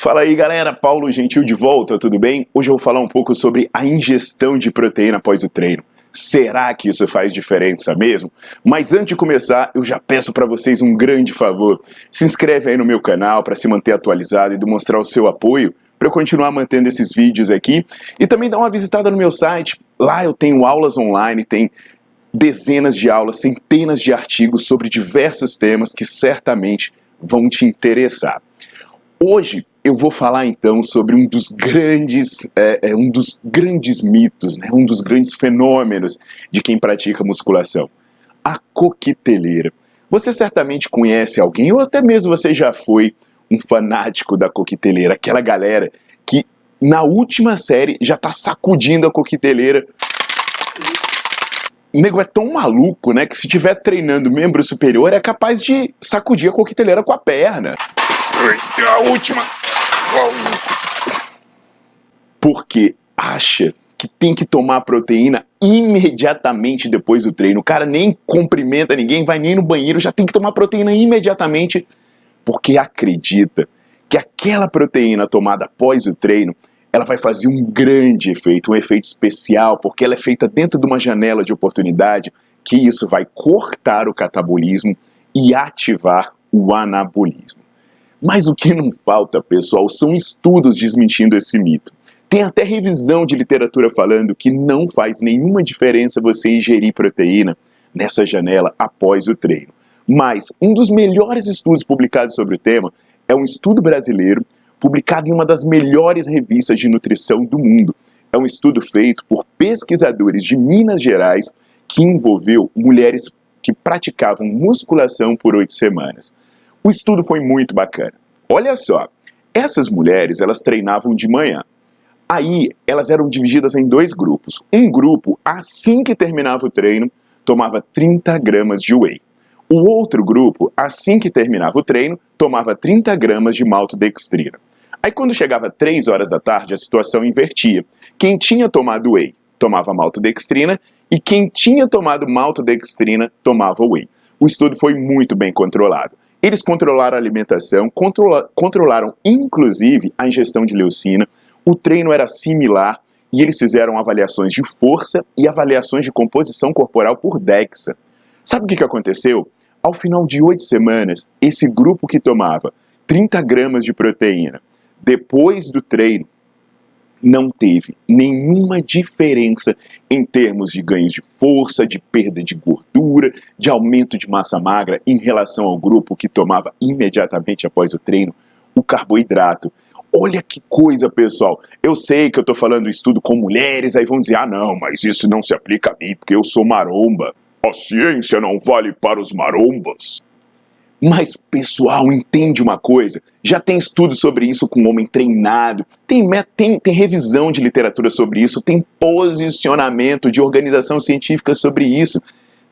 Fala aí galera, Paulo Gentil de volta, tudo bem? Hoje eu vou falar um pouco sobre a ingestão de proteína após o treino. Será que isso faz diferença mesmo? Mas antes de começar, eu já peço para vocês um grande favor. Se inscreve aí no meu canal para se manter atualizado e demonstrar o seu apoio para eu continuar mantendo esses vídeos aqui. E também dá uma visitada no meu site. Lá eu tenho aulas online, tem dezenas de aulas, centenas de artigos sobre diversos temas que certamente vão te interessar. Hoje eu vou falar então sobre um dos grandes, é, é, um dos grandes mitos, né, um dos grandes fenômenos de quem pratica musculação, a coqueteleira. Você certamente conhece alguém, ou até mesmo você já foi um fanático da coqueteleira, aquela galera que na última série já tá sacudindo a coqueteleira. O nego é tão maluco, né, que se tiver treinando membro superior é capaz de sacudir a coqueteleira com a perna. A última porque acha que tem que tomar proteína imediatamente depois do treino. O cara nem cumprimenta ninguém, vai nem no banheiro, já tem que tomar proteína imediatamente, porque acredita que aquela proteína tomada após o treino, ela vai fazer um grande efeito, um efeito especial, porque ela é feita dentro de uma janela de oportunidade, que isso vai cortar o catabolismo e ativar o anabolismo. Mas o que não falta, pessoal, são estudos desmentindo esse mito. Tem até revisão de literatura falando que não faz nenhuma diferença você ingerir proteína nessa janela após o treino. Mas um dos melhores estudos publicados sobre o tema é um estudo brasileiro publicado em uma das melhores revistas de nutrição do mundo. É um estudo feito por pesquisadores de Minas Gerais que envolveu mulheres que praticavam musculação por oito semanas. O estudo foi muito bacana. Olha só, essas mulheres elas treinavam de manhã. Aí elas eram divididas em dois grupos. Um grupo, assim que terminava o treino, tomava 30 gramas de whey. O outro grupo, assim que terminava o treino, tomava 30 gramas de maltodextrina. Aí quando chegava 3 horas da tarde, a situação invertia. Quem tinha tomado whey tomava maltodextrina e quem tinha tomado maltodextrina tomava whey. O estudo foi muito bem controlado. Eles controlaram a alimentação, controla, controlaram inclusive a ingestão de leucina, o treino era similar e eles fizeram avaliações de força e avaliações de composição corporal por DEXA. Sabe o que, que aconteceu? Ao final de oito semanas, esse grupo que tomava 30 gramas de proteína depois do treino não teve nenhuma diferença em termos de ganhos de força, de perda de gordura, de aumento de massa magra em relação ao grupo que tomava imediatamente após o treino o carboidrato. Olha que coisa, pessoal. Eu sei que eu estou falando estudo com mulheres, aí vão dizer: ah, não, mas isso não se aplica a mim porque eu sou maromba. A ciência não vale para os marombas. Mas, pessoal, entende uma coisa? Já tem estudo sobre isso com homem treinado, tem, tem, tem revisão de literatura sobre isso, tem posicionamento de organização científica sobre isso.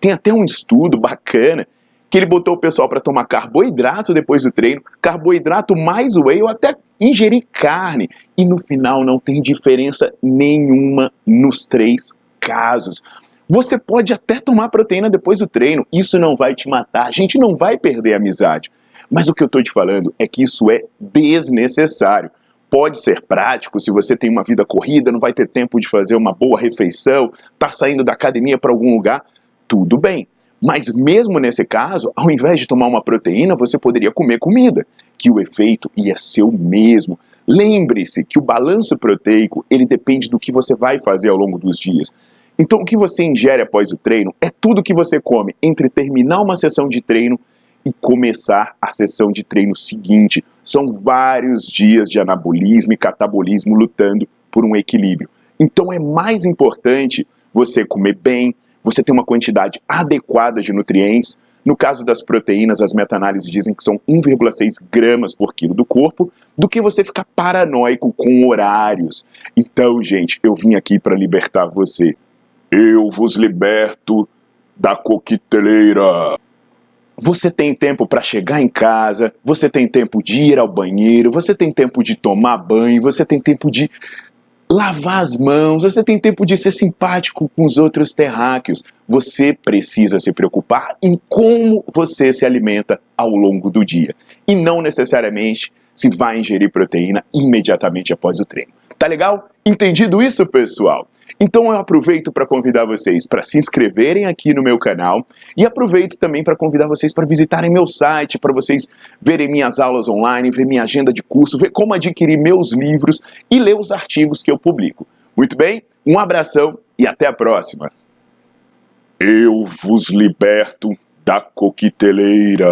Tem até um estudo bacana que ele botou o pessoal para tomar carboidrato depois do treino, carboidrato mais whey ou até ingerir carne. E no final não tem diferença nenhuma nos três casos. Você pode até tomar proteína depois do treino, isso não vai te matar, a gente não vai perder a amizade. Mas o que eu estou te falando é que isso é desnecessário. Pode ser prático se você tem uma vida corrida, não vai ter tempo de fazer uma boa refeição, está saindo da academia para algum lugar, tudo bem. Mas mesmo nesse caso, ao invés de tomar uma proteína, você poderia comer comida, que o efeito ia ser o mesmo. Lembre-se que o balanço proteico, ele depende do que você vai fazer ao longo dos dias. Então, o que você ingere após o treino é tudo que você come entre terminar uma sessão de treino e começar a sessão de treino seguinte. São vários dias de anabolismo e catabolismo lutando por um equilíbrio. Então, é mais importante você comer bem, você ter uma quantidade adequada de nutrientes. No caso das proteínas, as meta-análises dizem que são 1,6 gramas por quilo do corpo, do que você ficar paranoico com horários. Então, gente, eu vim aqui para libertar você. Eu vos liberto da coqueteleira. Você tem tempo para chegar em casa, você tem tempo de ir ao banheiro, você tem tempo de tomar banho, você tem tempo de lavar as mãos, você tem tempo de ser simpático com os outros terráqueos. Você precisa se preocupar em como você se alimenta ao longo do dia e não necessariamente se vai ingerir proteína imediatamente após o treino. Tá legal? Entendido isso, pessoal? Então eu aproveito para convidar vocês para se inscreverem aqui no meu canal e aproveito também para convidar vocês para visitarem meu site, para vocês verem minhas aulas online, ver minha agenda de curso, ver como adquirir meus livros e ler os artigos que eu publico. Muito bem? Um abração e até a próxima. Eu vos liberto da coqueteleira.